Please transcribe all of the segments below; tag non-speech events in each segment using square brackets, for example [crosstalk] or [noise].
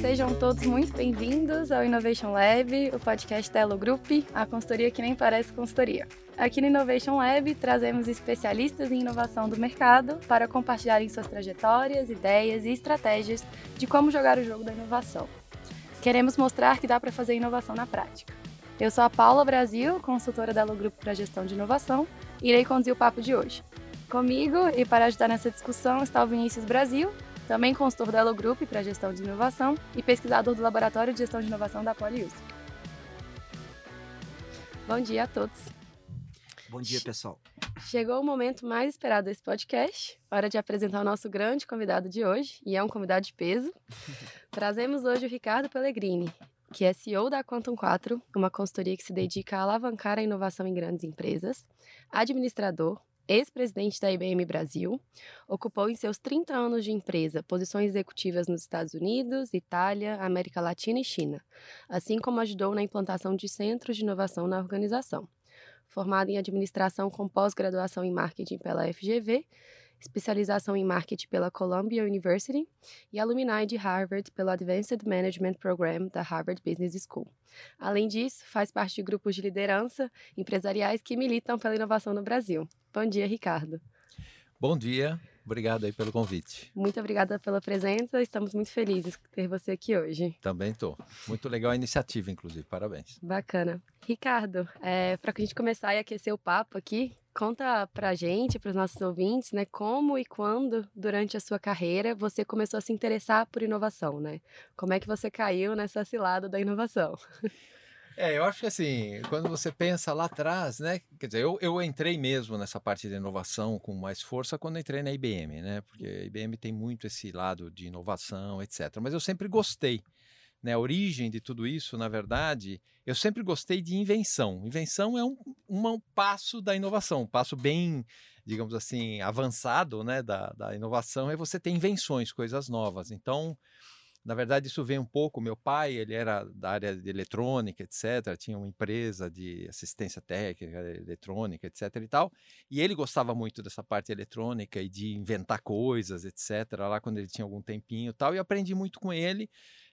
Sejam todos muito bem-vindos ao Innovation Lab, o podcast da Elo Group, a consultoria que nem parece consultoria. Aqui no Innovation Lab, trazemos especialistas em inovação do mercado para compartilharem suas trajetórias, ideias e estratégias de como jogar o jogo da inovação. Queremos mostrar que dá para fazer inovação na prática. Eu sou a Paula Brasil, consultora da Elo Group para Gestão de Inovação, e irei conduzir o papo de hoje. Comigo e para ajudar nessa discussão está o Vinícius Brasil, também consultor da Elo Group para Gestão de Inovação e pesquisador do Laboratório de Gestão de Inovação da Polius. Bom dia a todos. Bom dia, pessoal. Chegou o momento mais esperado desse podcast, hora de apresentar o nosso grande convidado de hoje, e é um convidado de peso. [laughs] Trazemos hoje o Ricardo Pellegrini, que é CEO da Quantum 4, uma consultoria que se dedica a alavancar a inovação em grandes empresas, administrador, ex-presidente da IBM Brasil, ocupou em seus 30 anos de empresa posições executivas nos Estados Unidos, Itália, América Latina e China, assim como ajudou na implantação de centros de inovação na organização. Formado em administração com pós-graduação em marketing pela FGV, especialização em marketing pela Columbia University e alumni de Harvard pelo Advanced Management Program da Harvard Business School. Além disso, faz parte de grupos de liderança empresariais que militam pela inovação no Brasil. Bom dia, Ricardo. Bom dia, obrigado aí pelo convite. Muito obrigada pela presença, estamos muito felizes de ter você aqui hoje. Também estou. Muito legal a iniciativa, inclusive, parabéns. Bacana. Ricardo, é, para a gente começar e aquecer o papo aqui, conta pra gente, para os nossos ouvintes, né, como e quando, durante a sua carreira, você começou a se interessar por inovação, né? Como é que você caiu nessa cilada da inovação? [laughs] É, eu acho que assim, quando você pensa lá atrás, né? Quer dizer, eu, eu entrei mesmo nessa parte de inovação com mais força quando entrei na IBM, né? Porque a IBM tem muito esse lado de inovação, etc. Mas eu sempre gostei. Né, a origem de tudo isso, na verdade, eu sempre gostei de invenção. Invenção é um, um passo da inovação, um passo bem, digamos assim, avançado né, da, da inovação é você ter invenções, coisas novas. Então, na verdade, isso vem um pouco. Meu pai, ele era da área de eletrônica, etc. Tinha uma empresa de assistência técnica, eletrônica, etc. e tal. E ele gostava muito dessa parte eletrônica e de inventar coisas, etc. Lá quando ele tinha algum tempinho, e tal. E aprendi muito com ele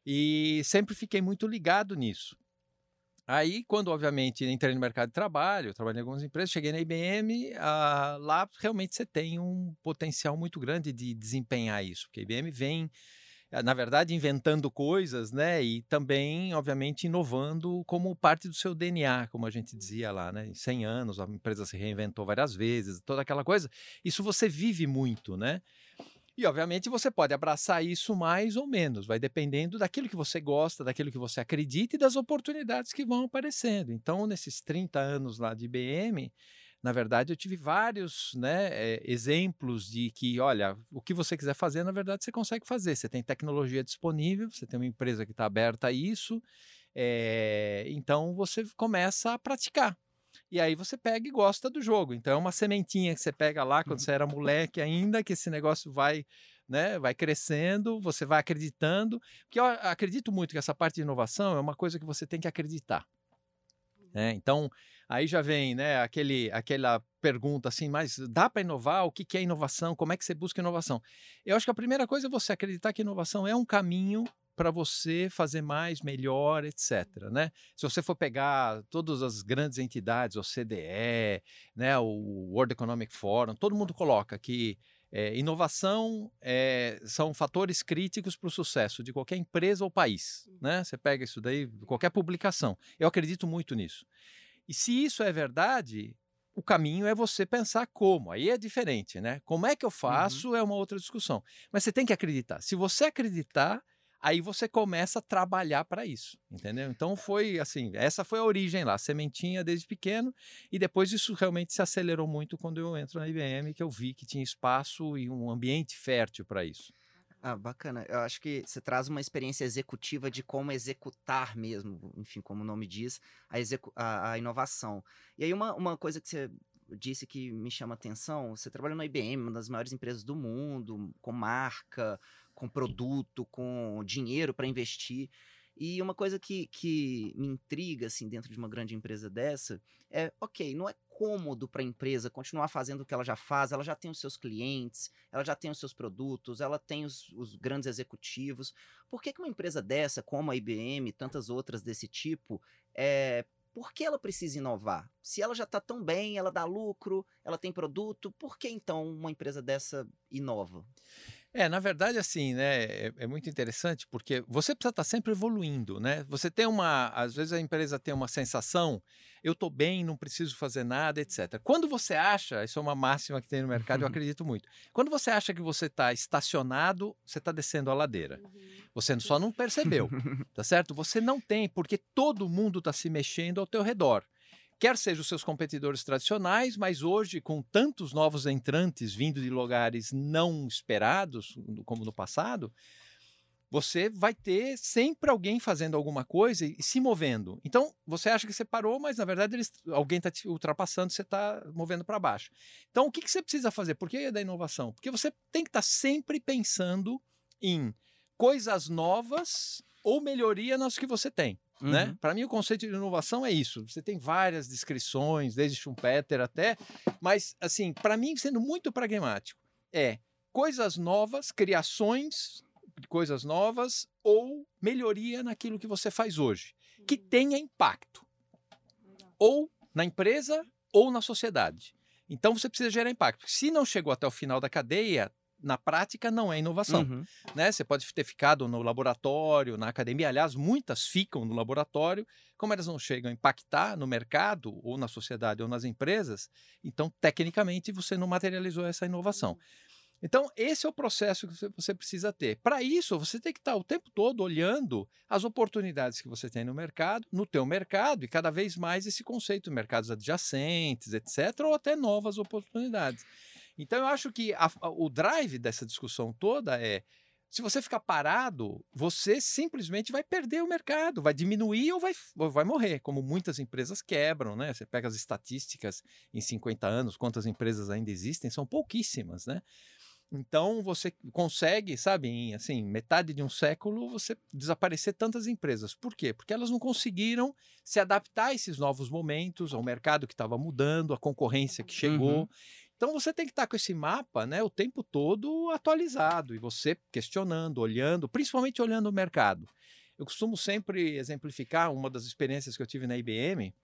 e sempre fiquei muito ligado nisso. Aí, quando obviamente entrei no mercado de trabalho, trabalhei em algumas empresas, cheguei na IBM, ah, lá realmente você tem um potencial muito grande de desempenhar isso, porque a IBM vem na verdade, inventando coisas, né? E também, obviamente, inovando como parte do seu DNA, como a gente dizia lá, né? Em 100 anos, a empresa se reinventou várias vezes, toda aquela coisa. Isso você vive muito, né? E, obviamente, você pode abraçar isso mais ou menos, vai dependendo daquilo que você gosta, daquilo que você acredita e das oportunidades que vão aparecendo. Então, nesses 30 anos lá de IBM, na verdade, eu tive vários né, é, exemplos de que, olha, o que você quiser fazer, na verdade, você consegue fazer. Você tem tecnologia disponível, você tem uma empresa que está aberta a isso, é, então você começa a praticar. E aí você pega e gosta do jogo. Então é uma sementinha que você pega lá quando você era moleque ainda, que esse negócio vai né, vai crescendo, você vai acreditando, porque eu acredito muito que essa parte de inovação é uma coisa que você tem que acreditar. Né? Então, Aí já vem, né, aquele, aquela pergunta assim, mas dá para inovar? O que, que é inovação? Como é que você busca inovação? Eu acho que a primeira coisa é você acreditar que inovação é um caminho para você fazer mais, melhor, etc. Né? Se você for pegar todas as grandes entidades, o CDE, né, o World Economic Forum, todo mundo coloca que é, inovação é, são fatores críticos para o sucesso de qualquer empresa ou país. Né? Você pega isso daí, qualquer publicação. Eu acredito muito nisso. E se isso é verdade, o caminho é você pensar como. Aí é diferente, né? Como é que eu uhum. faço uhum. é uma outra discussão. Mas você tem que acreditar. Se você acreditar, aí você começa a trabalhar para isso, entendeu? Então foi assim, essa foi a origem lá, sementinha desde pequeno, e depois isso realmente se acelerou muito quando eu entro na IBM, que eu vi que tinha espaço e um ambiente fértil para isso. Ah, bacana. Eu acho que você traz uma experiência executiva de como executar mesmo, enfim, como o nome diz, a, a, a inovação. E aí, uma, uma coisa que você disse que me chama atenção, você trabalha na IBM, uma das maiores empresas do mundo, com marca, com produto, com dinheiro para investir. E uma coisa que, que me intriga, assim, dentro de uma grande empresa dessa, é, ok, não é cômodo para a empresa continuar fazendo o que ela já faz, ela já tem os seus clientes, ela já tem os seus produtos, ela tem os, os grandes executivos. Por que, que uma empresa dessa, como a IBM e tantas outras desse tipo, é, por que ela precisa inovar? Se ela já está tão bem, ela dá lucro, ela tem produto, por que então uma empresa dessa inova? É, na verdade, assim, né, é, é, muito interessante porque você precisa estar tá sempre evoluindo, né? Você tem uma, às vezes a empresa tem uma sensação, eu estou bem, não preciso fazer nada, etc. Quando você acha, isso é uma máxima que tem no mercado, eu [laughs] acredito muito. Quando você acha que você está estacionado, você está descendo a ladeira. Uhum. Você só não percebeu, tá certo? Você não tem, porque todo mundo está se mexendo ao teu redor quer sejam os seus competidores tradicionais, mas hoje, com tantos novos entrantes vindo de lugares não esperados, como no passado, você vai ter sempre alguém fazendo alguma coisa e se movendo. Então, você acha que você parou, mas na verdade eles, alguém está te ultrapassando, você está movendo para baixo. Então, o que, que você precisa fazer? Por que é da inovação? Porque você tem que estar tá sempre pensando em coisas novas ou melhoria nas que você tem. Né? Uhum. Né? Para mim, o conceito de inovação é isso. Você tem várias descrições, desde Schumpeter até, mas, assim, para mim, sendo muito pragmático, é coisas novas, criações de coisas novas ou melhoria naquilo que você faz hoje, que uhum. tenha impacto, ou na empresa ou na sociedade. Então você precisa gerar impacto. Se não chegou até o final da cadeia, na prática não é inovação. Uhum. Né? Você pode ter ficado no laboratório, na academia, aliás, muitas ficam no laboratório, como elas não chegam a impactar no mercado, ou na sociedade, ou nas empresas, então, tecnicamente, você não materializou essa inovação. Uhum. Então, esse é o processo que você precisa ter. Para isso, você tem que estar o tempo todo olhando as oportunidades que você tem no mercado, no teu mercado, e cada vez mais esse conceito de mercados adjacentes, etc., ou até novas oportunidades. Então eu acho que a, o drive dessa discussão toda é se você ficar parado, você simplesmente vai perder o mercado, vai diminuir ou vai, ou vai morrer, como muitas empresas quebram, né? Você pega as estatísticas em 50 anos, quantas empresas ainda existem, são pouquíssimas, né? Então você consegue, sabe, em assim, metade de um século, você desaparecer tantas empresas. Por quê? Porque elas não conseguiram se adaptar a esses novos momentos, ao mercado que estava mudando, à concorrência que chegou. Uhum. Então você tem que estar com esse mapa né, o tempo todo atualizado e você questionando, olhando, principalmente olhando o mercado. Eu costumo sempre exemplificar uma das experiências que eu tive na IBM.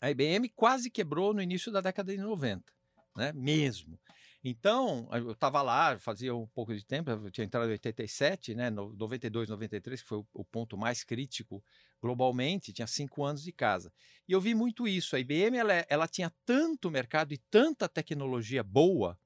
A IBM quase quebrou no início da década de 90, né? mesmo. Então, eu estava lá, fazia um pouco de tempo, eu tinha entrado em 87, né, 92, 93, que foi o, o ponto mais crítico globalmente, tinha cinco anos de casa. E eu vi muito isso. A IBM ela, é, ela tinha tanto mercado e tanta tecnologia boa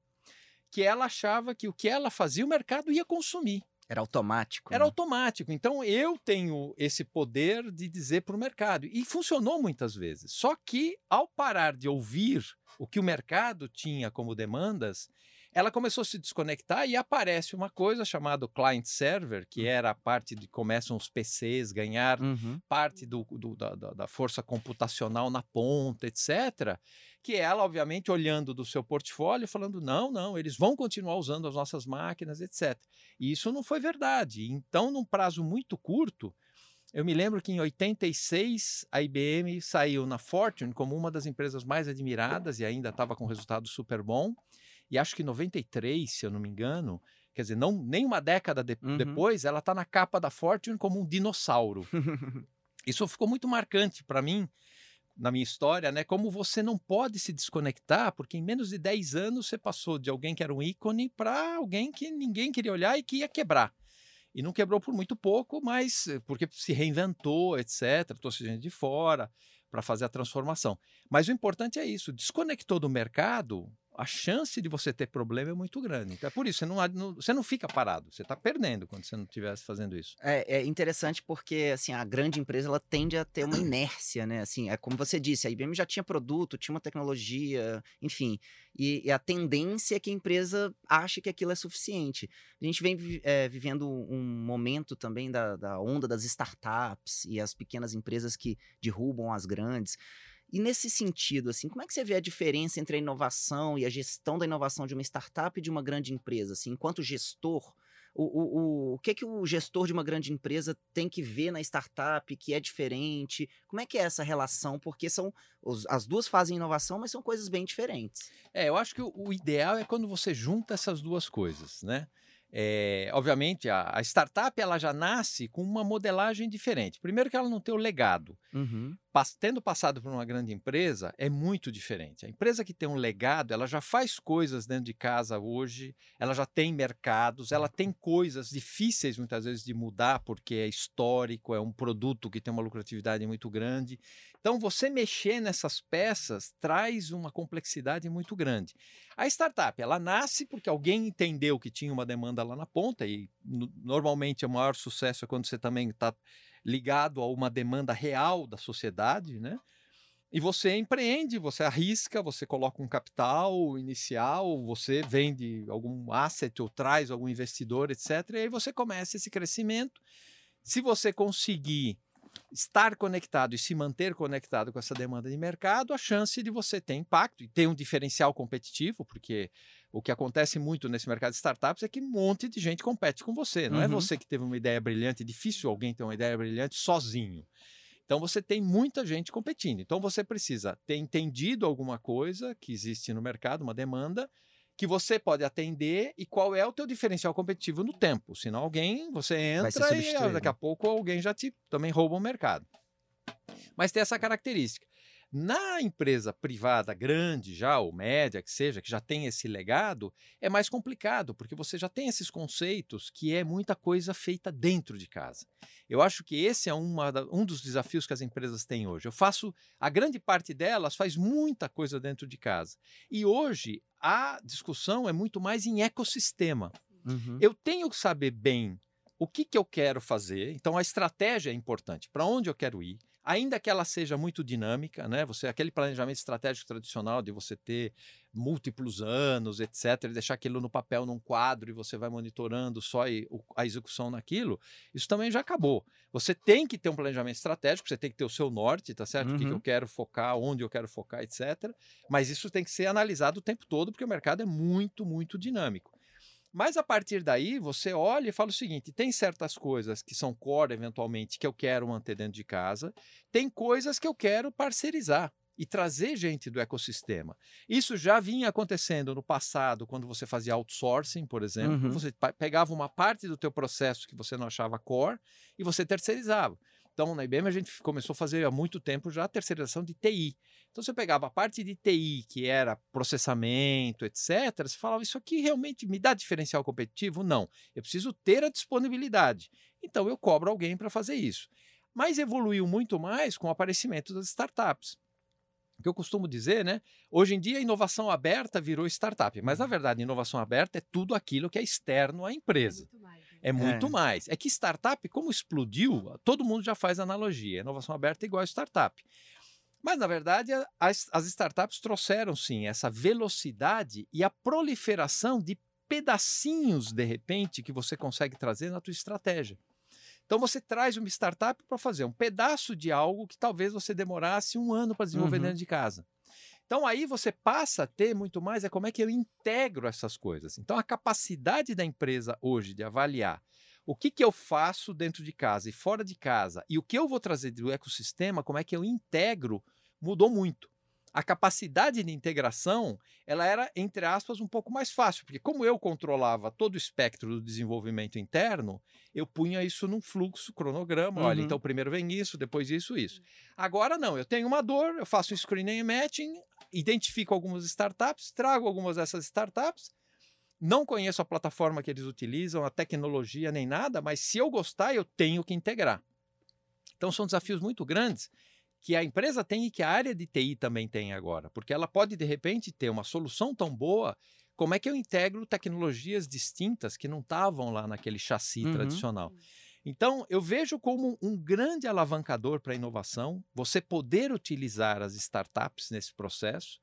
que ela achava que o que ela fazia, o mercado ia consumir. Era automático. Era né? automático. Então eu tenho esse poder de dizer para o mercado. E funcionou muitas vezes. Só que ao parar de ouvir o que o mercado tinha como demandas, ela começou a se desconectar e aparece uma coisa chamada client server, que hum. era a parte de começam os PCs ganhar uhum. parte do, do da, da, força computacional na ponta, etc. Que ela, obviamente, olhando do seu portfólio, falando: não, não, eles vão continuar usando as nossas máquinas, etc. E isso não foi verdade. Então, num prazo muito curto, eu me lembro que em 86 a IBM saiu na Fortune como uma das empresas mais admiradas e ainda estava com resultado super bom. E acho que 93, se eu não me engano, quer dizer, não, nem uma década de, uhum. depois, ela está na capa da Fortune como um dinossauro. [laughs] Isso ficou muito marcante para mim, na minha história, né? Como você não pode se desconectar, porque em menos de 10 anos você passou de alguém que era um ícone para alguém que ninguém queria olhar e que ia quebrar. E não quebrou por muito pouco, mas eh, porque se reinventou, etc., trouxe gente de fora para fazer a transformação. Mas o importante é isso: desconectou do mercado, a chance de você ter problema é muito grande. Então é por isso, você não, não você não fica parado, você está perdendo quando você não estivesse fazendo isso. É, é, interessante porque assim, a grande empresa ela tende a ter uma inércia, né? Assim, é como você disse, a IBM já tinha produto, tinha uma tecnologia, enfim. E, e a tendência é que a empresa ache que aquilo é suficiente. A gente vem é, vivendo um momento também da, da onda das startups e as pequenas empresas que derrubam as grandes. E nesse sentido, assim, como é que você vê a diferença entre a inovação e a gestão da inovação de uma startup e de uma grande empresa? Assim, enquanto gestor, O, o, o, o que, que o gestor de uma grande empresa tem que ver na startup que é diferente? Como é que é essa relação? Porque são os, as duas fazem inovação, mas são coisas bem diferentes. É, eu acho que o, o ideal é quando você junta essas duas coisas, né? É, obviamente, a, a, startup ela já nasce com uma modelagem diferente. Primeiro que ela não tem o legado. Uhum. Pas, tendo passado por uma grande empresa, é muito diferente. A empresa que tem um legado, ela já faz coisas dentro de casa hoje, ela já tem mercados, ela tem coisas difíceis muitas vezes de mudar, porque é histórico, é um produto que tem uma lucratividade muito grande. Então, você mexer nessas peças traz uma complexidade muito grande. A startup, ela nasce porque alguém entendeu que tinha uma demanda lá na ponta, e normalmente o maior sucesso é quando você também está ligado a uma demanda real da sociedade, né? E você empreende, você arrisca, você coloca um capital inicial, você vende algum asset ou traz algum investidor, etc. E aí você começa esse crescimento. Se você conseguir estar conectado e se manter conectado com essa demanda de mercado, a chance de você ter impacto e ter um diferencial competitivo, porque o que acontece muito nesse mercado de startups é que um monte de gente compete com você. Não é uhum. é você que teve uma ideia brilhante, é difícil alguém ter uma ideia brilhante sozinho. Então você tem muita gente competindo. Então você precisa ter entendido alguma coisa que existe no mercado, uma demanda, que você pode atender e qual é o teu diferencial competitivo no tempo. Senão alguém, você entra e ah, daqui a pouco alguém já te também rouba o mercado. Mas tem essa característica. Na empresa privada grande já, ou média que seja, que já tem esse legado, é mais complicado, porque você já tem esses conceitos que é muita coisa feita dentro de casa. Eu acho que esse é uma, um dos desafios que as empresas têm hoje. Eu faço, a grande parte delas faz muita coisa dentro de casa. E hoje a discussão é muito mais em ecossistema. Uhum. Eu tenho que saber bem o que, que eu quero fazer, então a estratégia é importante, para onde eu quero ir ainda que ela seja muito dinâmica, né? Você aquele planejamento estratégico tradicional de você ter múltiplos anos, etc, e deixar aquilo no papel num quadro e você vai monitorando só a execução naquilo, isso também já acabou. Você tem que ter um planejamento estratégico, você tem que ter o seu norte, tá certo? Uhum. O que, que eu uhum. quero focar, onde eu quero focar, etc. Mas isso tem que ser analisado o tempo todo, porque o mercado é muito, muito dinâmico. Mas a partir daí, você olha e fala o seguinte: tem certas coisas que são core, eventualmente, que eu quero manter dentro de casa, tem coisas que eu quero parcerizar e trazer gente do ecossistema. Isso já vinha acontecendo no passado, quando você fazia outsourcing, por exemplo. Uhum. Você pegava uma parte do teu processo que você não achava core e você terceirizava. Então, na IBM, a gente começou a fazer há muito tempo já a terceirização de TI. Então, você pegava a parte de TI, que era processamento, etc., você falava, isso aqui realmente me dá diferencial competitivo? Não. Eu preciso ter a disponibilidade. Então, eu cobro alguém para fazer isso. Mas evoluiu muito mais com o aparecimento das startups. O que eu costumo dizer, né? Hoje em dia, a inovação aberta virou startup, mas na uhum. verdade, inovação aberta é tudo aquilo que é externo à empresa. É muito mais. É muito é. mais. É que startup, como explodiu, todo mundo já faz analogia. inovação aberta é igual a startup. Mas, na verdade, as, as startups trouxeram sim essa velocidade e a proliferação de pedacinhos, de repente, que você consegue trazer na tua estratégia. Então você traz uma startup para fazer um pedaço de algo que talvez você demorasse um ano para desenvolver uhum. dentro de casa. Então aí você passa a ter muito mais é como é que eu integro essas coisas. Então a capacidade da empresa hoje de avaliar o que, que eu faço dentro de casa e fora de casa e o que eu vou trazer do ecossistema, como é que eu integro, mudou muito a capacidade de integração ela era, entre aspas, um pouco mais fácil, porque como eu controlava todo o espectro do desenvolvimento interno, eu punha isso num fluxo, cronograma, uhum. olha, então primeiro vem isso, depois isso, isso. Agora não, eu tenho uma dor, eu faço um screening e matching, identifico algumas startups, trago algumas dessas startups, não conheço a plataforma que eles utilizam, a tecnologia nem nada, mas se eu gostar, eu tenho que integrar. Então são desafios muito grandes que a empresa tem e que a área de TI também tem agora, porque ela pode de repente ter uma solução tão boa. Como é que eu integro tecnologias distintas que não estavam lá naquele chassi uhum. tradicional? Então, eu vejo como um grande alavancador para a inovação você poder utilizar as startups nesse processo,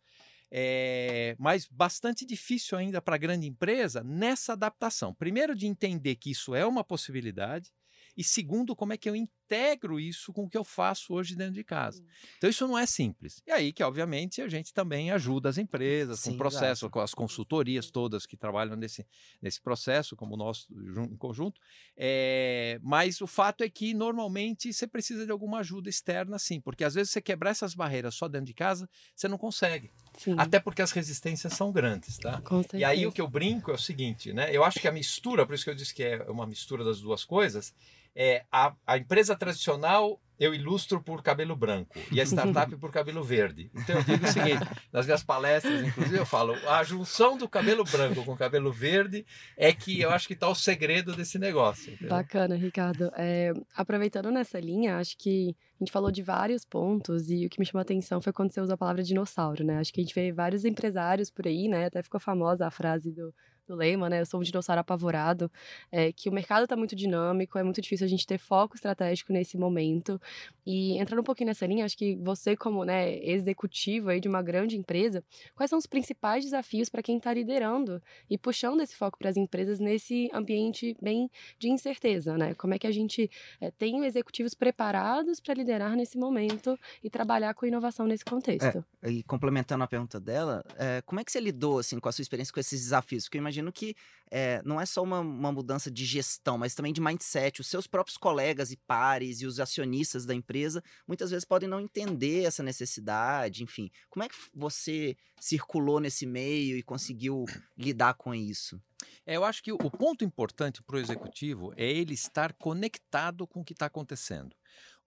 é, mas bastante difícil ainda para a grande empresa nessa adaptação. Primeiro, de entender que isso é uma possibilidade, e segundo, como é que eu integro isso com o que eu faço hoje dentro de casa. Então isso não é simples. E aí que, obviamente, a gente também ajuda as empresas Sim, com o processo, exato. com as consultorias todas que trabalham nesse, nesse processo, como o nosso em conjunto. É, mas o fato é que normalmente você precisa de alguma ajuda externa, sim, porque às vezes você quebrar essas barreiras só dentro de casa, você não consegue. Sim. Até porque as resistências são grandes, tá? E aí o que eu brinco é o seguinte, né? Eu acho que a mistura, por isso que eu disse que é uma mistura das duas coisas, é a, a empresa tradicional eu ilustro por cabelo branco e a startup por cabelo verde. Então eu digo o seguinte, [laughs] nas minhas palestras, inclusive, eu falo, a junção do cabelo branco com o cabelo verde é que eu acho que está o segredo desse negócio. Entendeu? Bacana, Ricardo. É, aproveitando nessa linha, acho que a gente falou de vários pontos e o que me chamou a atenção foi quando você usou a palavra dinossauro, né? Acho que a gente vê vários empresários por aí, né? Até ficou famosa a frase do do Lema, né? Eu sou um dinossauro apavorado, é, que o mercado está muito dinâmico, é muito difícil a gente ter foco estratégico nesse momento. E entrando um pouquinho nessa linha, acho que você, como né, executivo aí de uma grande empresa, quais são os principais desafios para quem está liderando e puxando esse foco para as empresas nesse ambiente bem de incerteza, né? Como é que a gente é, tem executivos preparados para liderar nesse momento e trabalhar com inovação nesse contexto? É, e complementando a pergunta dela, é, como é que você lidou assim com a sua experiência com esses desafios? Porque eu imagino que é, não é só uma, uma mudança de gestão, mas também de mindset. Os seus próprios colegas e pares e os acionistas da empresa muitas vezes podem não entender essa necessidade, enfim. Como é que você circulou nesse meio e conseguiu lidar com isso? É, eu acho que o ponto importante para o executivo é ele estar conectado com o que está acontecendo.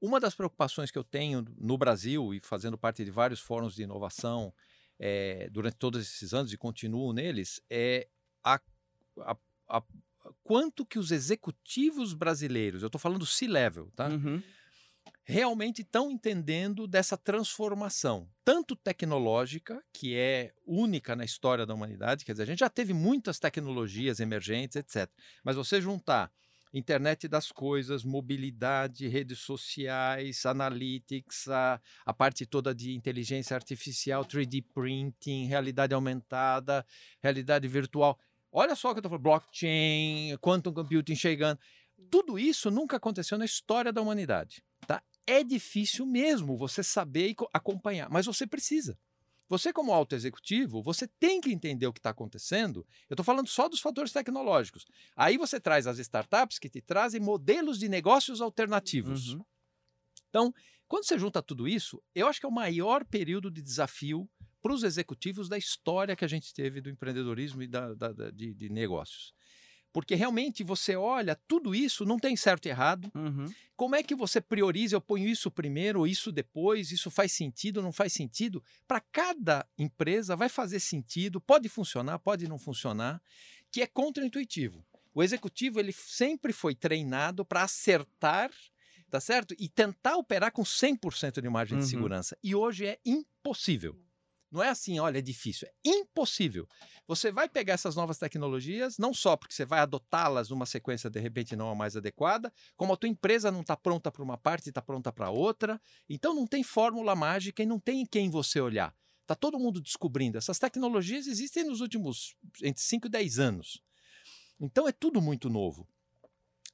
Uma das preocupações que eu tenho no Brasil e fazendo parte de vários fóruns de inovação é, durante todos esses anos e continuo neles é a, a, a quanto que os executivos brasileiros, eu estou falando C-level, tá? Uhum. Realmente estão entendendo dessa transformação, tanto tecnológica, que é única na história da humanidade, quer dizer, a gente já teve muitas tecnologias emergentes, etc. Mas você juntar internet das coisas, mobilidade, redes sociais, analytics, a, a parte toda de inteligência artificial, 3D printing, realidade aumentada, realidade virtual. Olha só o que eu estou falando: blockchain, quantum computing chegando. Tudo isso nunca aconteceu na história da humanidade. Tá? É difícil mesmo você saber e acompanhar, mas você precisa. Você, como alto executivo, você tem que entender o que está acontecendo. Eu estou falando só dos fatores tecnológicos. Aí você traz as startups que te trazem modelos de negócios alternativos. Uhum. Então, quando você junta tudo isso, eu acho que é o maior período de desafio para os executivos da história que a gente teve do empreendedorismo e da, da, da de, de, negócios. Porque realmente você olha, tudo isso não tem certo e errado. Uhum. Como é que você prioriza? Eu ponho isso primeiro, isso depois, isso faz sentido, não faz sentido? Para cada empresa vai fazer sentido, pode funcionar, pode não funcionar, que é contraintuitivo. O executivo ele sempre foi treinado para acertar tá certo? E tentar operar com 100% de margem uhum. de segurança. E hoje é impossível. Não é assim, olha, é difícil. É impossível. Você vai pegar essas novas tecnologias, não só porque você vai adotá-las numa sequência de repente não a mais adequada, como a tua empresa não está pronta para uma parte e está pronta para outra. Então não tem fórmula mágica e não tem em quem você olhar. Está todo mundo descobrindo. Essas tecnologias existem nos últimos entre 5 e 10 anos. Então é tudo muito novo.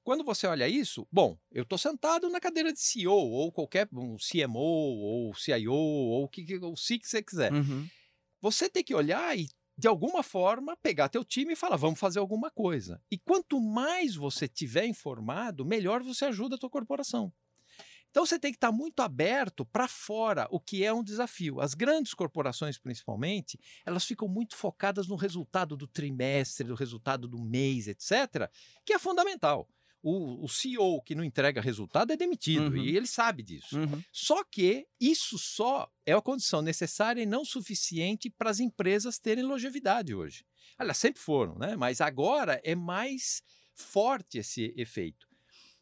Quando você olha isso, bom, eu estou sentado na cadeira de CEO, ou qualquer um CMO, ou CIO, ou o que, o que você quiser. Uhum. Você tem que olhar e, de alguma forma, pegar teu time e falar, vamos fazer alguma coisa. E quanto mais você tiver informado, melhor você ajuda a tua corporação. Então você tem que estar muito aberto para fora, o que é um desafio. As grandes corporações, principalmente, elas ficam muito focadas no resultado do trimestre, do resultado do mês, etc., que é fundamental o, o CEO que não entrega resultado é demitido uhum. e ele sabe disso. Uhum. Só que isso só é a condição necessária e não suficiente para as empresas terem longevidade hoje. Aliás, sempre foram, né? mas agora é mais forte esse efeito.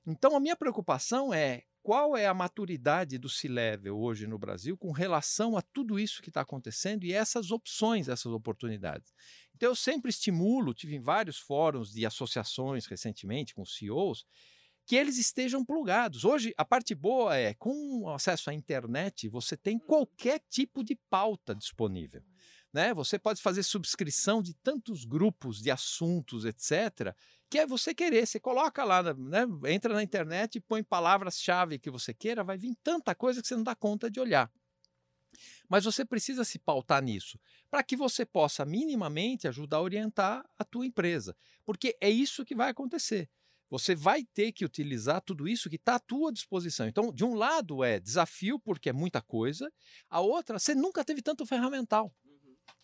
Então, a minha preocupação é qual é a maturidade do C-Level hoje no Brasil com relação a tudo isso que está acontecendo e essas opções, essas oportunidades. Então, eu sempre estimulo, tive em vários fóruns de associações recentemente com CEOs, que eles estejam plugados. Hoje, a parte boa é, com acesso à internet, você tem qualquer tipo de pauta disponível. né? Você pode fazer subscrição de tantos grupos de assuntos, etc., que é você querer. Você coloca lá, né? entra na internet e põe palavras-chave que você queira, vai vir tanta coisa que você não dá conta de olhar. Mas você precisa se pautar nisso, para que você possa minimamente ajudar a orientar a tua empresa, porque é isso que vai acontecer. Você vai ter que utilizar tudo isso que está à tua disposição. Então, de um lado é desafio, porque é muita coisa, a outra, você nunca teve tanto ferramental.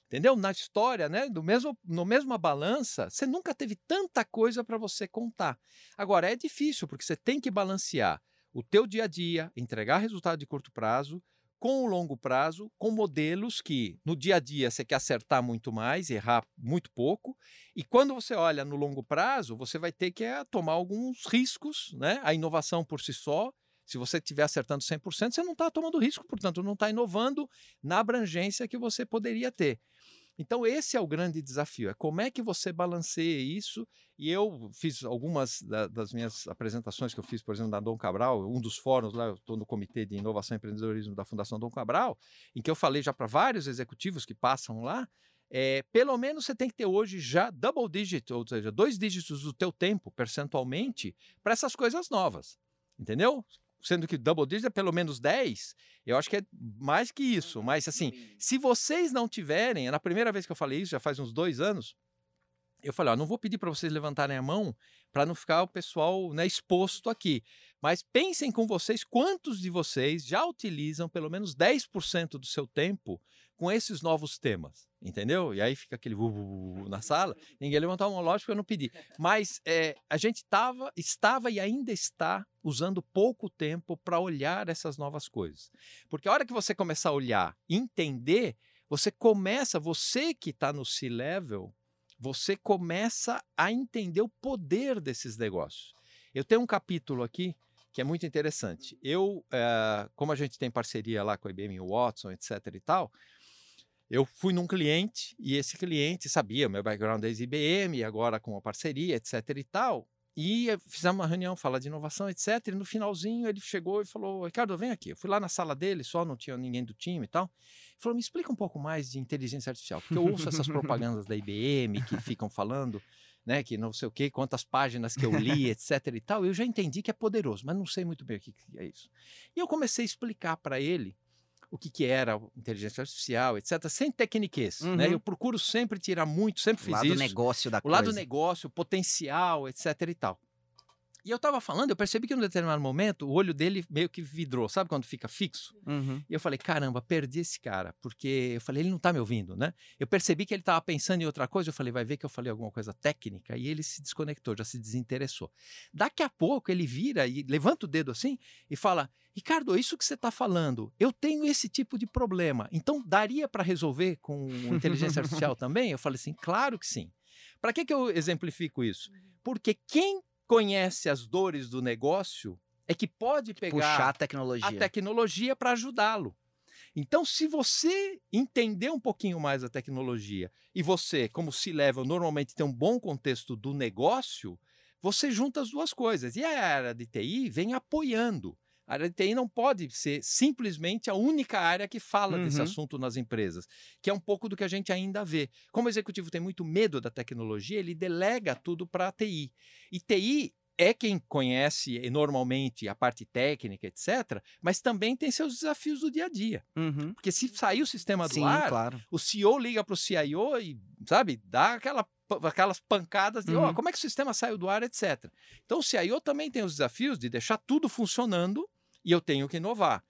Entendeu? Na história, né, do mesmo, no mesma balança, você nunca teve tanta coisa para você contar. Agora, é difícil, porque você tem que balancear o teu dia a dia, entregar resultado de curto prazo, com o longo prazo, com modelos que no dia a dia você quer acertar muito mais, errar muito pouco, e quando você olha no longo prazo, você vai ter que é, tomar alguns riscos, né? A inovação por si só, se você estiver acertando 100%, você não está tomando risco, portanto, não está inovando na abrangência que você poderia ter. Então, esse é o grande desafio: é como é que você balanceia isso. E eu fiz algumas da, das minhas apresentações que eu fiz, por exemplo, da Dom Cabral, um dos fóruns lá, eu estou no Comitê de Inovação e Empreendedorismo da Fundação Dom Cabral, em que eu falei já para vários executivos que passam lá. É, pelo menos você tem que ter hoje já double digit, ou seja, dois dígitos do teu tempo percentualmente para essas coisas novas. Entendeu? Sendo que double digit é pelo menos 10, eu acho que é mais que isso. Mas assim, se vocês não tiverem, na primeira vez que eu falei isso, já faz uns dois anos, eu falei, ó, não vou pedir para vocês levantarem a mão para não ficar o pessoal né, exposto aqui. Mas pensem com vocês quantos de vocês já utilizam pelo menos 10% do seu tempo com esses novos temas, entendeu? E aí fica aquele uh, na sala, ninguém levantou a mão, lógico que eu não pedi. Mas é, a gente tava, estava e ainda está usando pouco tempo para olhar essas novas coisas. Porque a hora que você começar a olhar, entender, você começa, você que está no C-level, você começa a entender o poder desses negócios. Eu tenho um capítulo aqui que é muito interessante. Eu, é, como a gente tem parceria lá com a IBM Watson, etc e tal, eu fui num cliente e esse cliente sabia meu background é IBM, agora com a parceria, etc e tal. E fizemos uma reunião, falar de inovação, etc. E no finalzinho ele chegou e falou: Ricardo, vem aqui. Eu fui lá na sala dele, só não tinha ninguém do time e tal. Ele falou: me explica um pouco mais de inteligência artificial, porque eu ouço essas [laughs] propagandas da IBM que ficam falando, né, que não sei o quê, quantas páginas que eu li, etc. e tal. Eu já entendi que é poderoso, mas não sei muito bem o que é isso. E eu comecei a explicar para ele o que, que era inteligência artificial, etc., sem tecniquez. Uhum. Né? Eu procuro sempre tirar muito, sempre fiz o lado isso. negócio da o coisa. lado negócio, potencial, etc. e tal. E eu estava falando, eu percebi que em um determinado momento o olho dele meio que vidrou, sabe quando fica fixo? Uhum. E eu falei, caramba, perdi esse cara, porque eu falei, ele não está me ouvindo, né? Eu percebi que ele estava pensando em outra coisa, eu falei, vai ver que eu falei alguma coisa técnica, e ele se desconectou, já se desinteressou. Daqui a pouco ele vira e levanta o dedo assim e fala, Ricardo, isso que você está falando, eu tenho esse tipo de problema, então daria para resolver com inteligência artificial [laughs] também? Eu falei assim, claro que sim. Para que, que eu exemplifico isso? Uhum. Porque quem conhece as dores do negócio é que pode pegar Puxar a tecnologia, a tecnologia para ajudá-lo. Então, se você entender um pouquinho mais a tecnologia e você, como se level, normalmente tem um bom contexto do negócio, você junta as duas coisas. E a área de TI vem apoiando. A área de TI não pode ser simplesmente a única área que fala uhum. desse assunto nas empresas, que é um pouco do que a gente ainda vê. Como o executivo tem muito medo da tecnologia, ele delega tudo para a TI. E TI é quem conhece normalmente a parte técnica, etc., mas também tem seus desafios do dia a dia. Uhum. Porque se sair o sistema do Sim, ar, claro. o CEO liga para o CIO e, sabe, dá aquela aquelas pancadas de, uhum. oh, como é que o sistema saiu do ar, etc. Então o CIO também tem os desafios de deixar tudo funcionando e eu tenho que inovar.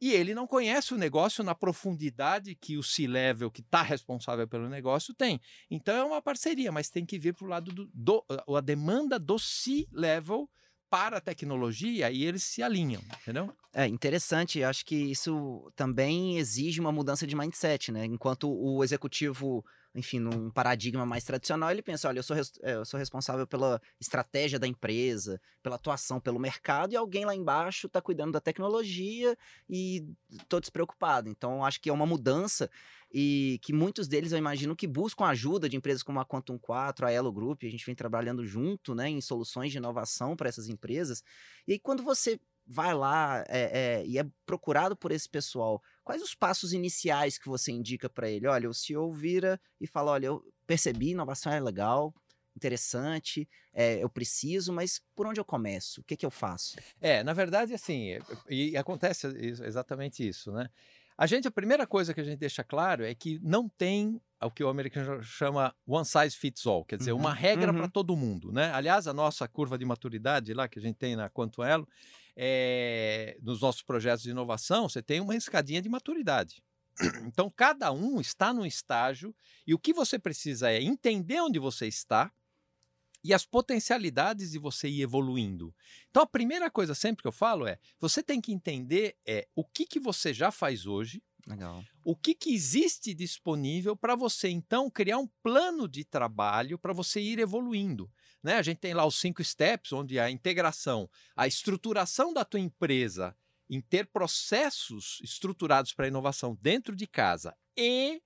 E ele não conhece o negócio na profundidade que o C-Level, que está responsável pelo negócio, tem. Então é uma parceria, mas tem que vir para o lado do, do, a demanda do C-Level para a tecnologia e eles se alinham, entendeu? É interessante, acho que isso também exige uma mudança de mindset, né? Enquanto o executivo enfim, num paradigma mais tradicional, ele pensa: olha, eu sou, eh, eu sou responsável pela estratégia da empresa, pela atuação pelo mercado, e alguém lá embaixo está cuidando da tecnologia e estou despreocupado. Então, acho que é uma mudança e que muitos deles eu imagino que buscam ajuda de empresas como a Quantum 4, a Elo Group, a gente vem trabalhando junto né, em soluções de inovação para essas empresas. E aí, quando você vai lá é, é, e é procurado por esse pessoal, quais os passos iniciais que você indica para ele? Olha, o CEO vira e fala: olha, eu percebi, inovação é legal, interessante, é, eu preciso, mas por onde eu começo? O que, que eu faço? É, na verdade, assim, e acontece exatamente isso, né? A gente, a primeira coisa que a gente deixa claro é que não tem o que o americano chama one size fits all, quer dizer, uhum, uma regra uhum. para todo mundo, né? Aliás, a nossa curva de maturidade lá que a gente tem na Quanto Elo, é, nos nossos projetos de inovação, você tem uma escadinha de maturidade. [clears throat] Então, cada um está num estágio e o que você precisa é entender onde você está, e as potencialidades de você ir evoluindo. Então, a primeira coisa sempre que eu falo é: você tem que entender é, o que, que você já faz hoje, Legal. o que, que existe disponível para você, então, criar um plano de trabalho para você ir evoluindo. Né? A gente tem lá os cinco steps, onde a integração, a estruturação da tua empresa em ter processos estruturados para inovação dentro de casa e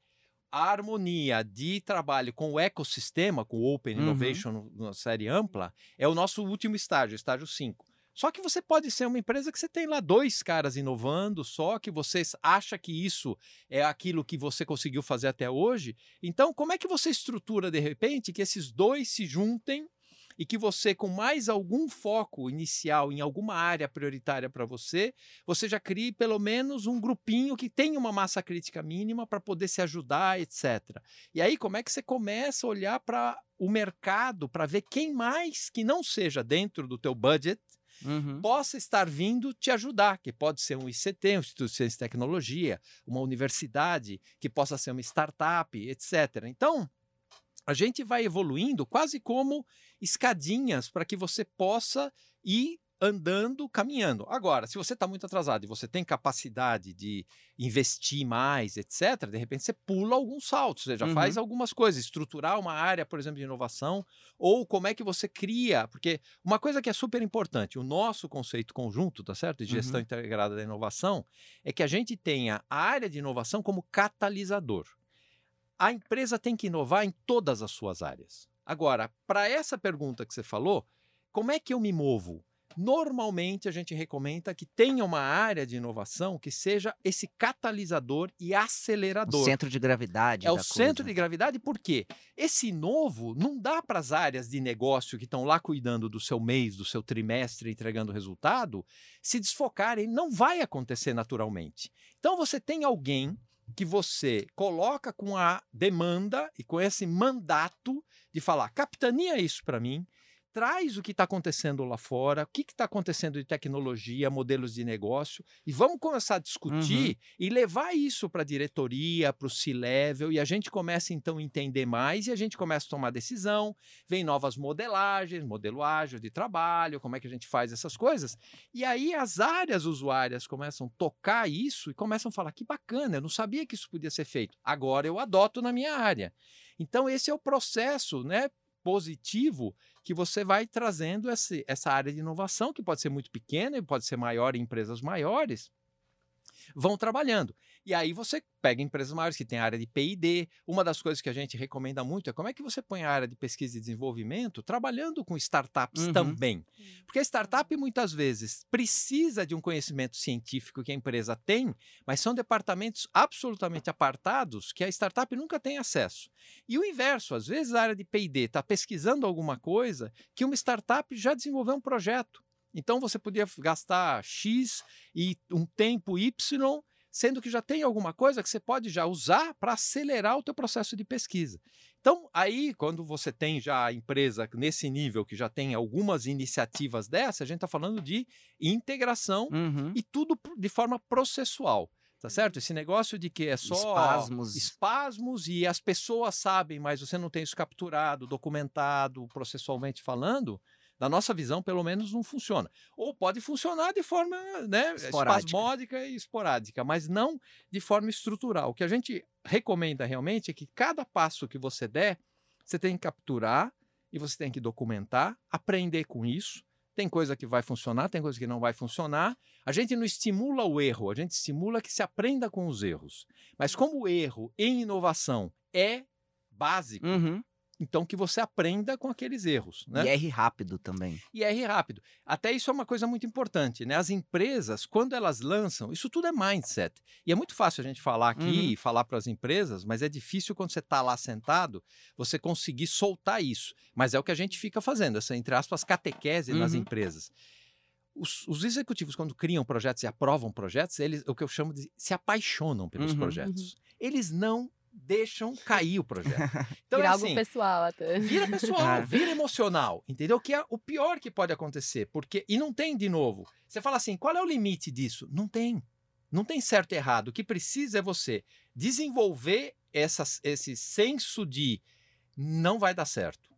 a harmonia de trabalho com o ecossistema, com o Open uhum. Innovation na série ampla, é o nosso último estágio, estágio 5. Só que você pode ser uma empresa que você tem lá dois caras inovando, só que você acha que isso é aquilo que você conseguiu fazer até hoje. Então, como é que você estrutura de repente que esses dois se juntem e que você, com mais algum foco inicial em alguma área prioritária para você, você já crie pelo menos um grupinho que tenha uma massa crítica mínima para poder se ajudar, etc. E aí, como é que você começa a olhar para o mercado para ver quem mais que não seja dentro do teu budget Uhum. possa estar vindo te ajudar, que pode ser um ICT, um Instituto de Ciência e Tecnologia, uma universidade, que possa ser uma startup, etc. Então, a gente vai evoluindo quase como escadinhas para que você possa ir andando, caminhando. Agora, se você está muito atrasado e você tem capacidade de investir mais, etc., de repente você pula alguns saltos, você já uhum. faz algumas coisas, estruturar uma área, por exemplo, de inovação, ou como é que você cria, porque uma coisa que é super importante, o nosso conceito conjunto, tá certo, de gestão uhum. integrada da inovação, é que a gente tenha a área de inovação como catalisador a empresa tem que inovar em todas as suas áreas. Agora, para essa pergunta que você falou, como é que eu me movo? Normalmente a gente recomenda que tenha uma área de inovação que seja esse catalisador e acelerador. O centro de gravidade. É o coisa. centro de gravidade, porque esse novo não dá para as áreas de negócio que estão lá cuidando do seu mês, do seu trimestre, entregando resultado, se desfocarem. Não vai acontecer naturalmente. Então você tem alguém que você coloca com a demanda e com esse mandato de falar: capitania isso para mim, traz o que está acontecendo lá fora, o que está acontecendo de tecnologia, modelos de negócio, e vamos começar a discutir uhum. e levar isso para a diretoria, para o C-level, e a gente começa então a entender mais e a gente começa a tomar decisão, vem novas modelagens, modelo ágil de trabalho, como é que a gente faz essas coisas, e aí as áreas usuárias começam a tocar isso e começam a falar, que bacana, eu não sabia que isso podia ser feito, agora eu adoto na minha área. Então, esse é o processo né, positivo que você vai trazendo essa área de inovação, que pode ser muito pequena e pode ser maior em empresas maiores, vão trabalhando. E aí você pega empresas maiores que têm área de P&D. Uma das coisas que a gente recomenda muito é como é que você põe a área de pesquisa e desenvolvimento trabalhando com startups uhum. também. Porque a startup muitas vezes precisa de um conhecimento científico que a empresa tem, mas são departamentos absolutamente apartados que a startup nunca tem acesso. E o inverso, às vezes a área de P&D está pesquisando alguma coisa que uma startup já desenvolveu um projeto. Então você podia gastar X e um tempo Y sendo que já tem alguma coisa que você pode já usar para acelerar o teu processo de pesquisa. Então, aí, quando você tem já a empresa nesse nível, que já tem algumas iniciativas dessa, a gente está falando de integração uhum. e tudo de forma processual. Tá certo? Esse negócio de que é só espasmos. espasmos e as pessoas sabem, mas você não tem isso capturado, documentado, processualmente falando, na nossa visão, pelo menos, não funciona. Ou pode funcionar de forma né, espasmódica e esporádica, mas não de forma estrutural. O que a gente recomenda realmente é que cada passo que você der, você tem que capturar e você tem que documentar, aprender com isso. Tem coisa que vai funcionar, tem coisa que não vai funcionar. A gente não estimula o erro, a gente estimula que se aprenda com os erros. Mas como o erro em inovação é básico, uhum Então, que você aprenda com aqueles erros. Né? E erre rápido também. E erre rápido. Até isso é uma coisa muito importante. Né? As empresas, quando elas lançam, isso tudo é mindset. E é muito fácil a gente falar aqui Uhum. e falar para as empresas, mas é difícil quando você está lá sentado, você conseguir soltar isso. Mas é o que a gente fica fazendo, essa, entre aspas, catequese nas Uhum. empresas. Os, os executivos, quando criam projetos e aprovam projetos, eles, o que eu chamo de se apaixonam pelos Uhum. projetos. Eles não deixam cair o projeto. [laughs] Então, é algo assim, pessoal até. Vira pessoal, Ah. [laughs] vira emocional, entendeu? Que é o pior que pode acontecer, porque e não tem de novo. Você fala assim, qual é o limite disso? Não tem. Não tem certo e errado. O que precisa é você desenvolver essas, esse senso de não vai dar certo.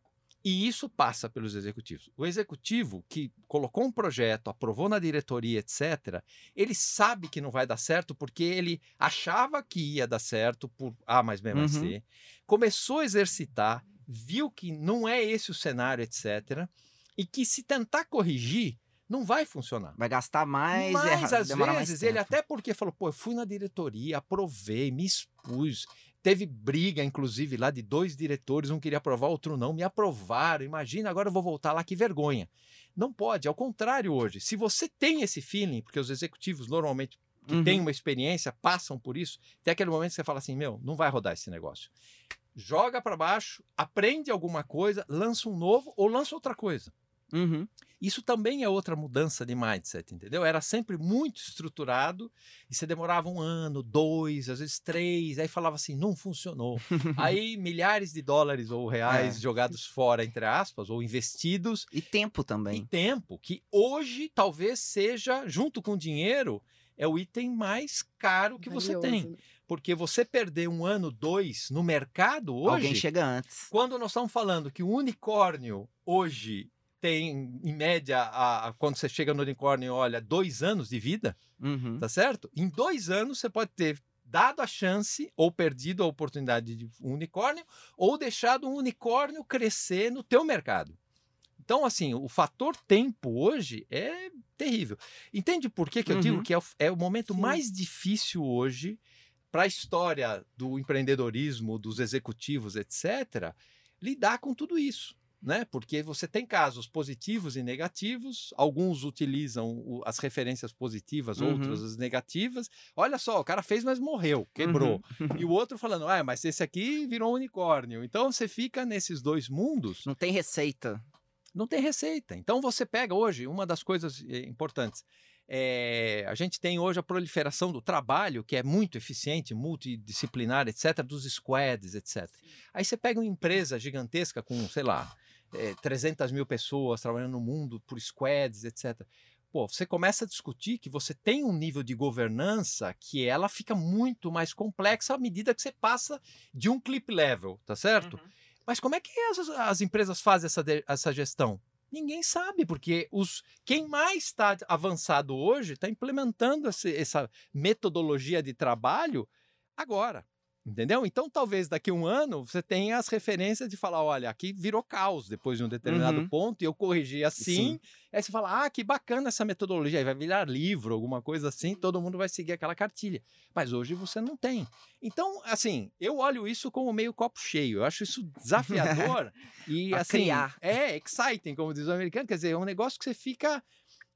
E isso passa pelos executivos. O executivo que colocou um projeto, aprovou na diretoria, etc., ele sabe que não vai dar certo porque ele achava que ia dar certo por A mais B mais Uhum. C, começou a exercitar, viu que não é esse o cenário, etc., e que se tentar corrigir, não vai funcionar. Vai gastar mais, Mas erra- às demora mais vezes ele até porque falou, pô, eu fui na diretoria, aprovei, me expus. Teve briga, inclusive, lá de dois diretores, um queria aprovar, outro não, me aprovaram. Imagina, agora eu vou voltar lá, que vergonha. Não pode, ao contrário hoje. Se você tem esse feeling, porque os executivos normalmente que Uhum. têm uma experiência passam por isso, tem aquele momento que você fala assim, meu, não vai rodar esse negócio. Joga para baixo, aprende alguma coisa, lança um novo ou lança outra coisa. Uhum. Isso também é outra mudança de mindset, entendeu? Era sempre muito estruturado e você demorava um ano, dois, às vezes três, aí falava assim, não funcionou. aí [laughs] milhares de dólares ou reais É. jogados fora, entre aspas, ou investidos E tempo e também. tempo, que hoje talvez seja, junto com dinheiro, é o item mais caro que você tem. Valioso. Porque você perder um ano, dois no mercado hoje. Alguém chega antes. Quando nós estamos falando que o unicórnio hoje tem, em média, a- a- quando você chega no unicórnio, olha, dois anos de vida, Uhum. tá certo? Em dois anos você pode ter dado a chance ou perdido a oportunidade de um unicórnio ou deixado um unicórnio crescer no teu mercado. Então, assim, o fator tempo hoje é terrível. Entende por que, que eu digo Uhum. que é o, é o momento Sim. mais difícil hoje para a história do empreendedorismo, dos executivos, etc., lidar com tudo isso. Né? Porque você tem casos positivos e negativos, alguns utilizam as referências positivas, Uhum. outros as negativas. Olha só, o cara fez, mas morreu, quebrou. Uhum. [laughs] E o outro falando, ah, mas esse aqui virou um unicórnio. Então você fica nesses dois mundos Não tem receita. não tem receita. Então você pega hoje uma das coisas eh, importantes. é, a gente tem hoje a proliferação do trabalho, que é muito eficiente, multidisciplinar, etc., dos squads, etc. Aí você pega uma empresa gigantesca com, sei lá, eh, 300 mil pessoas trabalhando no mundo por squads, etc. Pô, você começa a discutir que você tem um nível de governança que ela fica muito mais complexa à medida que você passa de um clip level, tá certo? Mas como é que as, as empresas fazem essa, essa gestão? Ninguém sabe, porque os, quem mais está avançado hoje está implementando esse- essa metodologia de trabalho agora. Entendeu? Então, talvez daqui a um ano você tenha as referências de falar: olha, aqui virou caos depois de um determinado Uhum. ponto, e eu corrigi assim. Sim. Aí você fala: ah, que bacana essa metodologia. Aí vai virar livro, alguma coisa assim, todo mundo vai seguir aquela cartilha. Mas hoje você não tem. Então, assim, eu olho isso como meio copo cheio. Eu acho isso [laughs] desafiador e assim. criar. É exciting, como diz o americano. Quer dizer, é um negócio que você fica.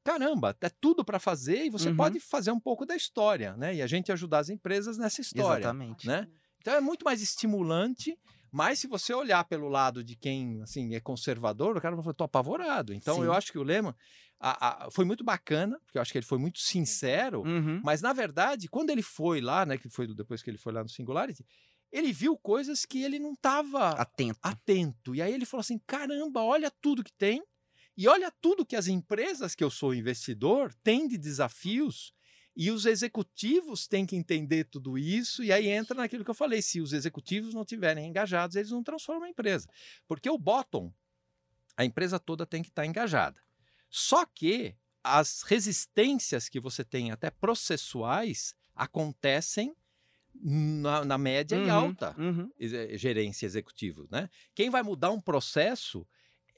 Caramba, é tudo para fazer e você Uhum. pode fazer um pouco da história, né? E a gente ajudar as empresas nessa história, Exatamente. né? Então é muito mais estimulante, mas se você olhar pelo lado de quem assim é conservador, o cara vai falar, tô apavorado. Então Sim. eu acho que o Lehman a- a- foi muito bacana, porque eu acho que ele foi muito sincero, Uhum. mas na verdade, quando ele foi lá, né, que foi depois que ele foi lá no Singularity, ele viu coisas que ele não estava Atento. atento. E aí ele falou assim: caramba, olha tudo que tem. E olha tudo que as empresas que eu sou investidor têm de desafios. E os executivos têm que entender tudo isso. E aí entra naquilo que eu falei: se os executivos não estiverem engajados, eles não transformam a empresa. Porque o bottom, a empresa toda tem que estar engajada. Só que as resistências que você tem, até processuais, acontecem na, na média e Uhum, alta uhum. gerência executiva, né? Quem vai mudar um processo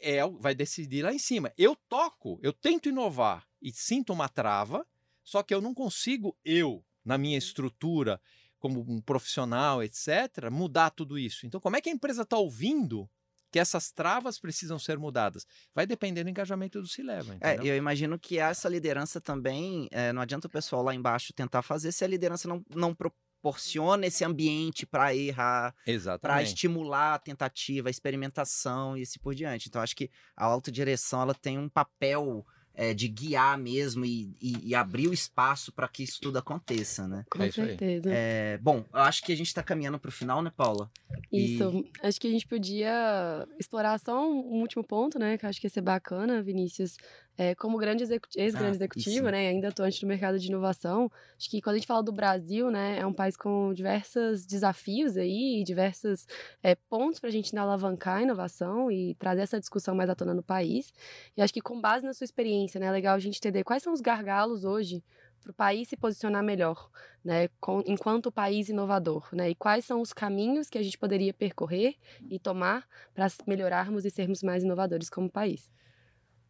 é vai decidir lá em cima. Eu toco, eu tento inovar e sinto uma trava, só que eu não consigo eu na minha estrutura como um profissional, etc, mudar tudo isso. Então, como é que a empresa está ouvindo que essas travas precisam ser mudadas. Vai depender do engajamento do se leva. É, eu imagino que essa liderança também, é, não adianta o pessoal lá embaixo tentar fazer se a liderança não, não proporciona esse ambiente para errar, para estimular a tentativa, a experimentação e assim por diante. Então acho que a autodireção ela tem um papel é, de guiar mesmo e, e, e, abrir o espaço para que isso tudo aconteça, né? Com é certeza. É, bom, eu acho que a gente está caminhando para o final, né, Paula? Isso. E... Acho que a gente podia explorar só um, um, último ponto, né? Que eu acho que ia ser bacana, Vinícius. É, como grande ex-grande ah, executivo, né, ainda atuante no mercado de inovação, acho que quando a gente fala do Brasil, né, é um país com diversos desafios aí, diversos é, pontos para a gente alavancar a inovação e trazer essa discussão mais à tona no país. E acho que com base na sua experiência, né, é legal a gente entender quais são os gargalos hoje para o país se posicionar melhor, né, com, enquanto país inovador, né, e quais são os caminhos que a gente poderia percorrer e tomar para melhorarmos e sermos mais inovadores como país.